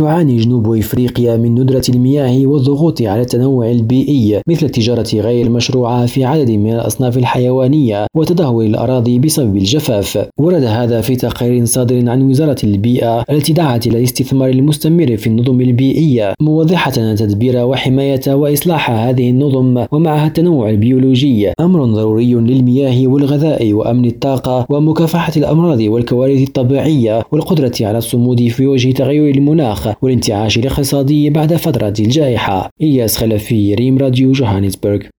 تعاني جنوب إفريقيا من ندرة المياه والضغوط على التنوع البيئي مثل التجارة غير المشروعة في عدد من الأصناف الحيوانية وتدهور الأراضي بسبب الجفاف. ورد هذا في تقرير صادر عن وزارة البيئة التي دعت إلى الاستثمار المستمر في النظم البيئية موضحة أن تدبير وحماية وإصلاح هذه النظم ومعها التنوع البيولوجي أمر ضروري للمياه والغذاء وأمن الطاقة ومكافحة الأمراض والكوارث الطبيعية والقدرة على الصمود في وجه تغير المناخ. والانتعاش الاقتصادي بعد فترة الجائحة. إياس خلفي ريم راديو جوهانسبرغ.